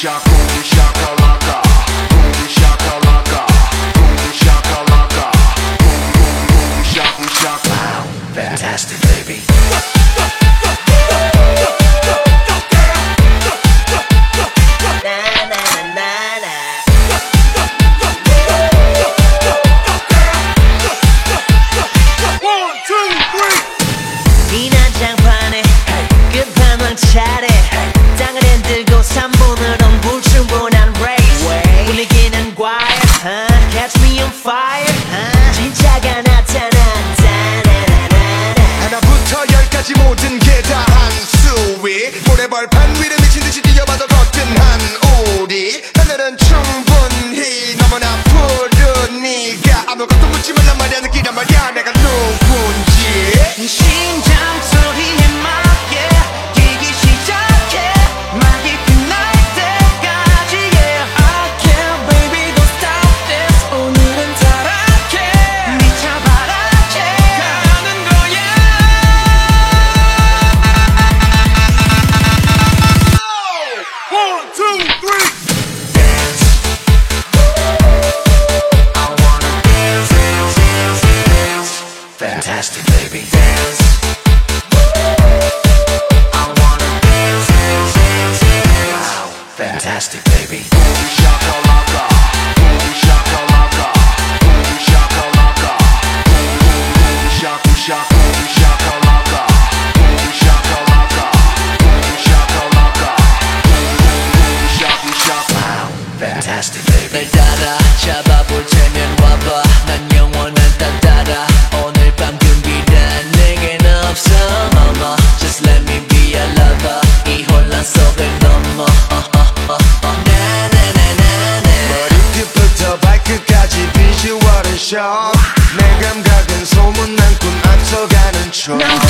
shock. 내 벌판 위를 미친 듯이 뛰어봐서 걷든 한 우리 하늘은 충분히 너무나 푸른 네가. 아무것도 묻지 말란 말이야. 느끼란 말이야. 내가 누구 faster, baby, dance. I wanna dance, dance, dance, dance. Wow, fantastic, baby. Boom, boom, boom, boom, boom, boom, boom, boom, boom, boom, boom. Wow, fantastic, baby. 내 따라 잡아볼 와봐, 난 control. No.